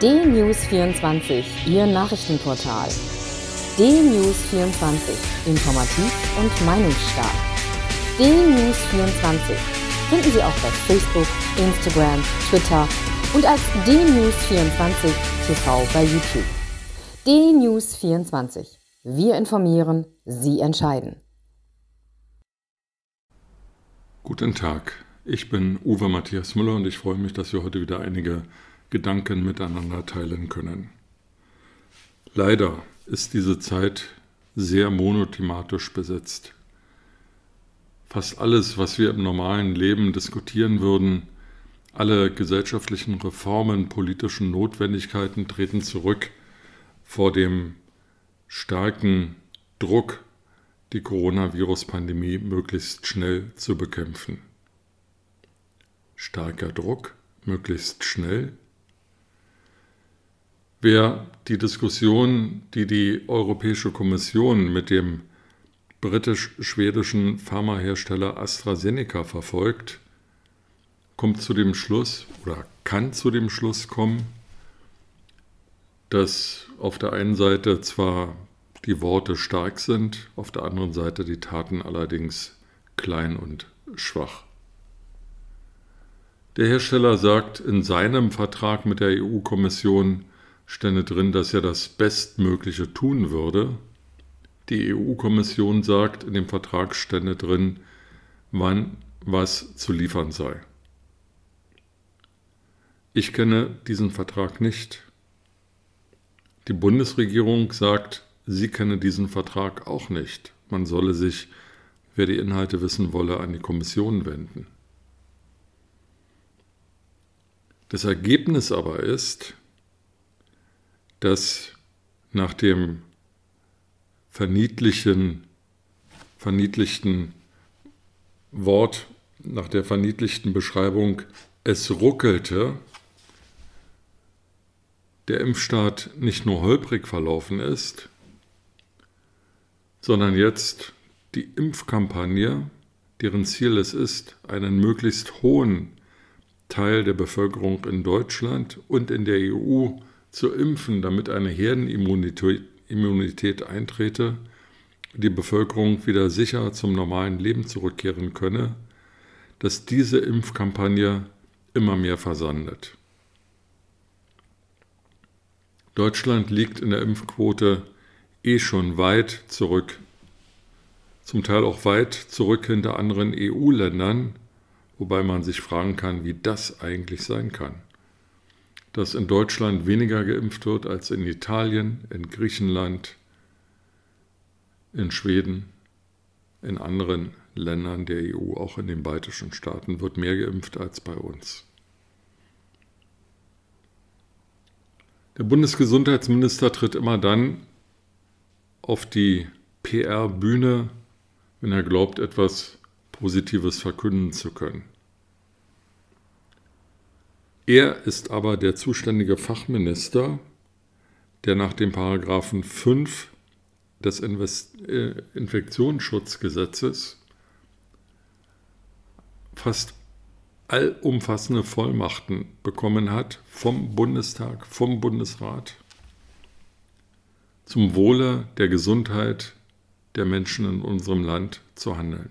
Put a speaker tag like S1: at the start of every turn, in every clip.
S1: D-News24, Ihr Nachrichtenportal. D-News24, informativ und meinungsstark. D-News24 finden Sie auch bei Facebook, Instagram, Twitter und als D-News24 TV bei YouTube. D-News24. Wir informieren, Sie entscheiden.
S2: Guten Tag, ich bin Uwe Matthias Müller und ich freue mich, dass wir heute wieder einige Gedanken miteinander teilen können. Leider ist diese Zeit sehr monothematisch besetzt. Fast alles, was wir im normalen Leben diskutieren würden, alle gesellschaftlichen Reformen, politischen Notwendigkeiten treten zurück vor dem starken Druck die Coronavirus-Pandemie möglichst schnell zu bekämpfen. Starker Druck, möglichst schnell. Wer die Diskussion, die die Europäische Kommission mit dem britisch-schwedischen Pharmahersteller AstraZeneca verfolgt, kommt zu dem Schluss oder kann zu dem Schluss kommen, dass auf der einen Seite zwar die Worte stark sind, auf der anderen Seite die Taten allerdings klein und schwach. Der Hersteller sagt, in seinem Vertrag mit der EU-Kommission stände drin, dass er das Bestmögliche tun würde. Die EU-Kommission sagt, in dem Vertrag stände drin, wann was zu liefern sei. Ich kenne diesen Vertrag nicht. Die Bundesregierung sagt, Sie kenne diesen Vertrag auch nicht. Man solle sich, wer die Inhalte wissen wolle, an die Kommission wenden. Das Ergebnis aber ist, dass nach dem verniedlichen, verniedlichten Wort, nach der verniedlichten Beschreibung, es ruckelte, der Impfstaat nicht nur holprig verlaufen ist, sondern jetzt die Impfkampagne, deren Ziel es ist, einen möglichst hohen Teil der Bevölkerung in Deutschland und in der EU zu impfen, damit eine Herdenimmunität eintrete, die Bevölkerung wieder sicher zum normalen Leben zurückkehren könne, dass diese Impfkampagne immer mehr versandet. Deutschland liegt in der Impfquote eh schon weit zurück, zum Teil auch weit zurück hinter anderen EU-Ländern, wobei man sich fragen kann, wie das eigentlich sein kann. Dass in Deutschland weniger geimpft wird als in Italien, in Griechenland, in Schweden, in anderen Ländern der EU, auch in den baltischen Staaten, wird mehr geimpft als bei uns. Der Bundesgesundheitsminister tritt immer dann auf die PR-Bühne, wenn er glaubt, etwas Positives verkünden zu können. Er ist aber der zuständige Fachminister, der nach dem Paragraphen 5 des äh, Infektionsschutzgesetzes fast allumfassende Vollmachten bekommen hat vom Bundestag, vom Bundesrat zum Wohle der Gesundheit der Menschen in unserem Land zu handeln.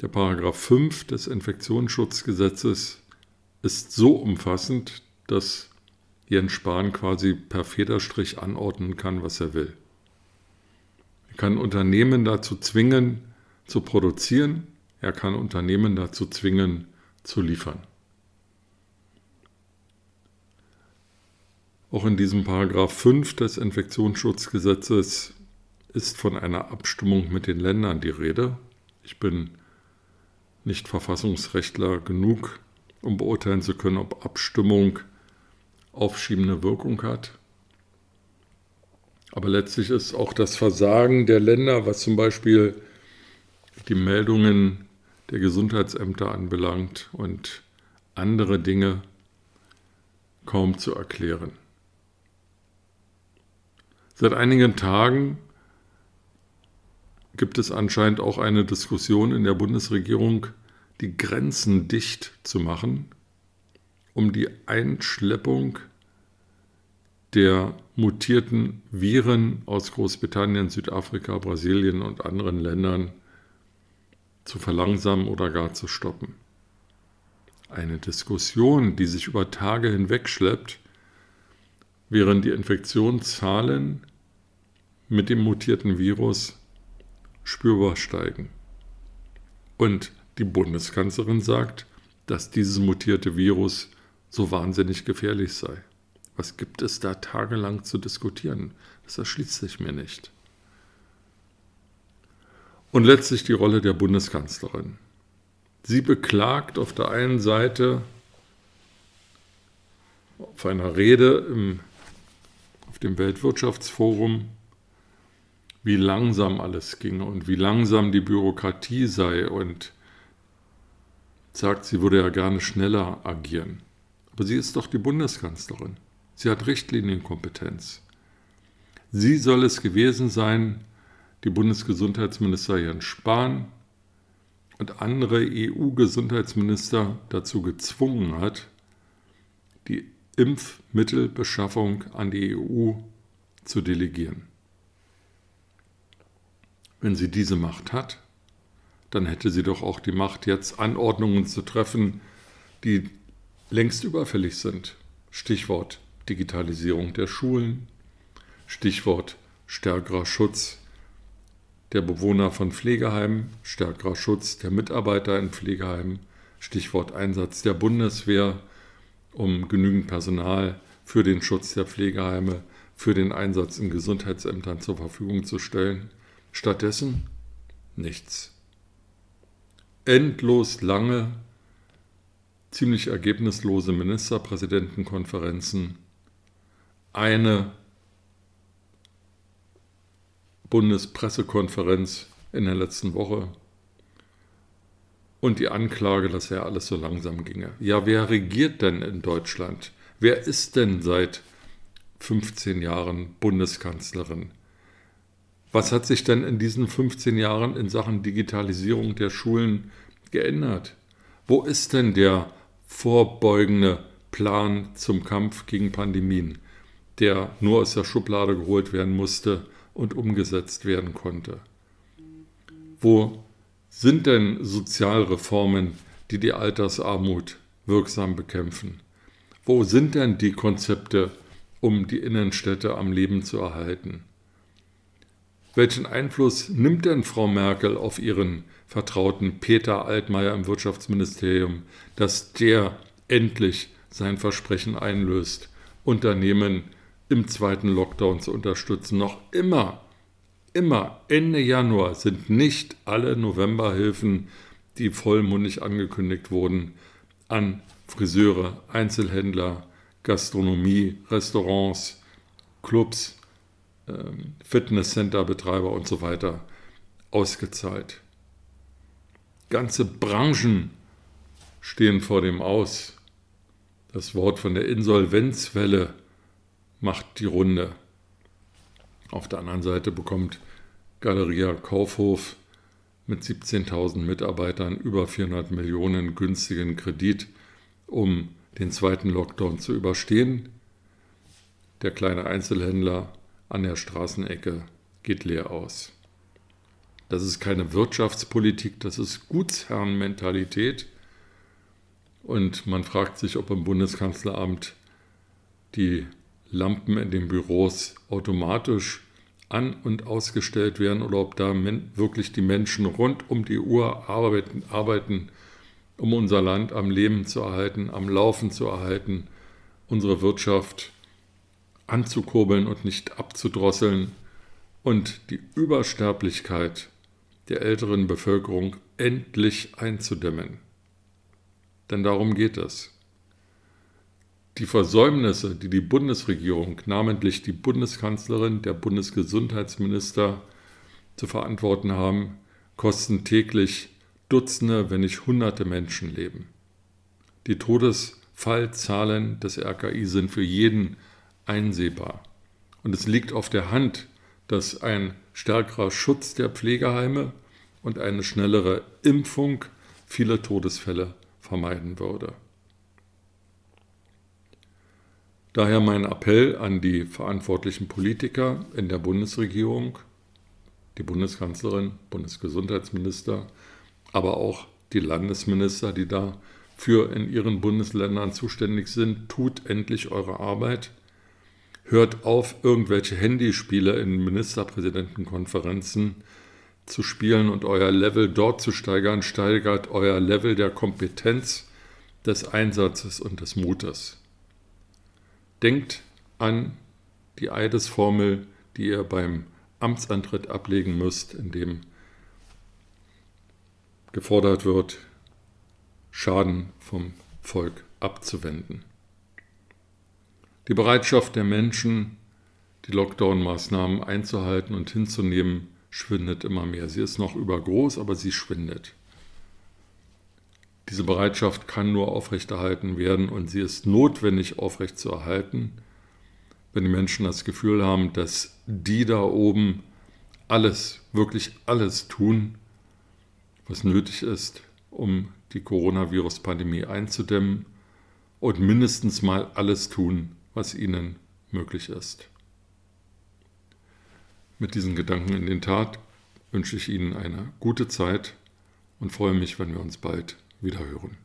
S2: Der Paragraph 5 des Infektionsschutzgesetzes ist so umfassend, dass Jens Spahn quasi per Federstrich anordnen kann, was er will. Er kann Unternehmen dazu zwingen, zu produzieren, er kann Unternehmen dazu zwingen, zu liefern. Auch in diesem Paragraph 5 des Infektionsschutzgesetzes ist von einer Abstimmung mit den Ländern die Rede. Ich bin nicht Verfassungsrechtler genug, um beurteilen zu können, ob Abstimmung aufschiebende Wirkung hat. Aber letztlich ist auch das Versagen der Länder, was zum Beispiel die Meldungen der Gesundheitsämter anbelangt und andere Dinge, kaum zu erklären. Seit einigen Tagen gibt es anscheinend auch eine Diskussion in der Bundesregierung, die Grenzen dicht zu machen. um die Einschleppung der mutierten Viren aus Großbritannien, Südafrika, Brasilien und anderen Ländern zu verlangsamen oder gar zu stoppen. Eine Diskussion, die sich über Tage hinweg schleppt, während die Infektionszahlen mit dem mutierten Virus spürbar steigen. Und die Bundeskanzlerin sagt, dass dieses mutierte Virus so wahnsinnig gefährlich sei. Was gibt es da tagelang zu diskutieren? Das erschließt sich mir nicht. Und letztlich die Rolle der Bundeskanzlerin. Sie beklagt auf der einen Seite auf einer Rede im, auf dem Weltwirtschaftsforum, wie langsam alles ginge und wie langsam die Bürokratie sei und sagt, sie würde ja gerne schneller agieren. Aber sie ist doch die Bundeskanzlerin. Sie hat Richtlinienkompetenz. Sie soll es gewesen sein, die Bundesgesundheitsminister Jens Spahn und andere EU-Gesundheitsminister dazu gezwungen hat, die Impfmittelbeschaffung an die EU zu delegieren. Wenn sie diese Macht hat, dann hätte sie doch auch die Macht, jetzt Anordnungen zu treffen, die längst überfällig sind. Stichwort Digitalisierung der Schulen, Stichwort stärkerer Schutz der Bewohner von Pflegeheimen, stärkerer Schutz der Mitarbeiter in Pflegeheimen, Stichwort Einsatz der Bundeswehr, um genügend Personal für den Schutz der Pflegeheime, für den Einsatz in Gesundheitsämtern zur Verfügung zu stellen. Stattdessen nichts. Endlos lange, ziemlich ergebnislose Ministerpräsidentenkonferenzen, eine Bundespressekonferenz in der letzten Woche und die Anklage, dass ja alles so langsam ginge. Ja, wer regiert denn in Deutschland? Wer ist denn seit 15 Jahren Bundeskanzlerin? Was hat sich denn in diesen 15 Jahren in Sachen Digitalisierung der Schulen geändert? Wo ist denn der vorbeugende Plan zum Kampf gegen Pandemien? der nur aus der Schublade geholt werden musste und umgesetzt werden konnte. Wo sind denn Sozialreformen, die die Altersarmut wirksam bekämpfen? Wo sind denn die Konzepte, um die Innenstädte am Leben zu erhalten? Welchen Einfluss nimmt denn Frau Merkel auf ihren Vertrauten Peter Altmaier im Wirtschaftsministerium, dass der endlich sein Versprechen einlöst, Unternehmen im zweiten Lockdown zu unterstützen. Noch immer, immer Ende Januar sind nicht alle Novemberhilfen, die vollmundig angekündigt wurden, an Friseure, Einzelhändler, Gastronomie, Restaurants, Clubs, Fitnesscenter-Betreiber und so weiter ausgezahlt. Ganze Branchen stehen vor dem Aus. Das Wort von der Insolvenzwelle macht die Runde. Auf der anderen Seite bekommt Galeria Kaufhof mit 17.000 Mitarbeitern über 400 Millionen günstigen Kredit, um den zweiten Lockdown zu überstehen. Der kleine Einzelhändler an der Straßenecke geht leer aus. Das ist keine Wirtschaftspolitik, das ist Gutsherrenmentalität. Und man fragt sich, ob im Bundeskanzleramt die Lampen in den Büros automatisch an- und ausgestellt werden oder ob da wirklich die Menschen rund um die Uhr arbeiten, arbeiten, um unser Land am Leben zu erhalten, am Laufen zu erhalten, unsere Wirtschaft anzukurbeln und nicht abzudrosseln und die Übersterblichkeit der älteren Bevölkerung endlich einzudämmen. Denn darum geht es. Die Versäumnisse, die die Bundesregierung, namentlich die Bundeskanzlerin, der Bundesgesundheitsminister zu verantworten haben, kosten täglich Dutzende, wenn nicht Hunderte Menschenleben. Die Todesfallzahlen des RKI sind für jeden einsehbar. Und es liegt auf der Hand, dass ein stärkerer Schutz der Pflegeheime und eine schnellere Impfung viele Todesfälle vermeiden würde. Daher mein Appell an die verantwortlichen Politiker in der Bundesregierung, die Bundeskanzlerin, Bundesgesundheitsminister, aber auch die Landesminister, die dafür in ihren Bundesländern zuständig sind, tut endlich eure Arbeit. Hört auf, irgendwelche Handyspiele in Ministerpräsidentenkonferenzen zu spielen und euer Level dort zu steigern. Steigert euer Level der Kompetenz, des Einsatzes und des Mutes. Denkt an die Eidesformel, die ihr beim Amtsantritt ablegen müsst, in dem gefordert wird, Schaden vom Volk abzuwenden. Die Bereitschaft der Menschen, die Lockdown-Maßnahmen einzuhalten und hinzunehmen, schwindet immer mehr. Sie ist noch übergroß, aber sie schwindet. Diese Bereitschaft kann nur aufrechterhalten werden und sie ist notwendig aufrechtzuerhalten, wenn die Menschen das Gefühl haben, dass die da oben alles, wirklich alles tun, was nötig ist, um die Coronavirus-Pandemie einzudämmen und mindestens mal alles tun, was ihnen möglich ist. Mit diesen Gedanken in den Tat wünsche ich Ihnen eine gute Zeit und freue mich, wenn wir uns bald wiederhören.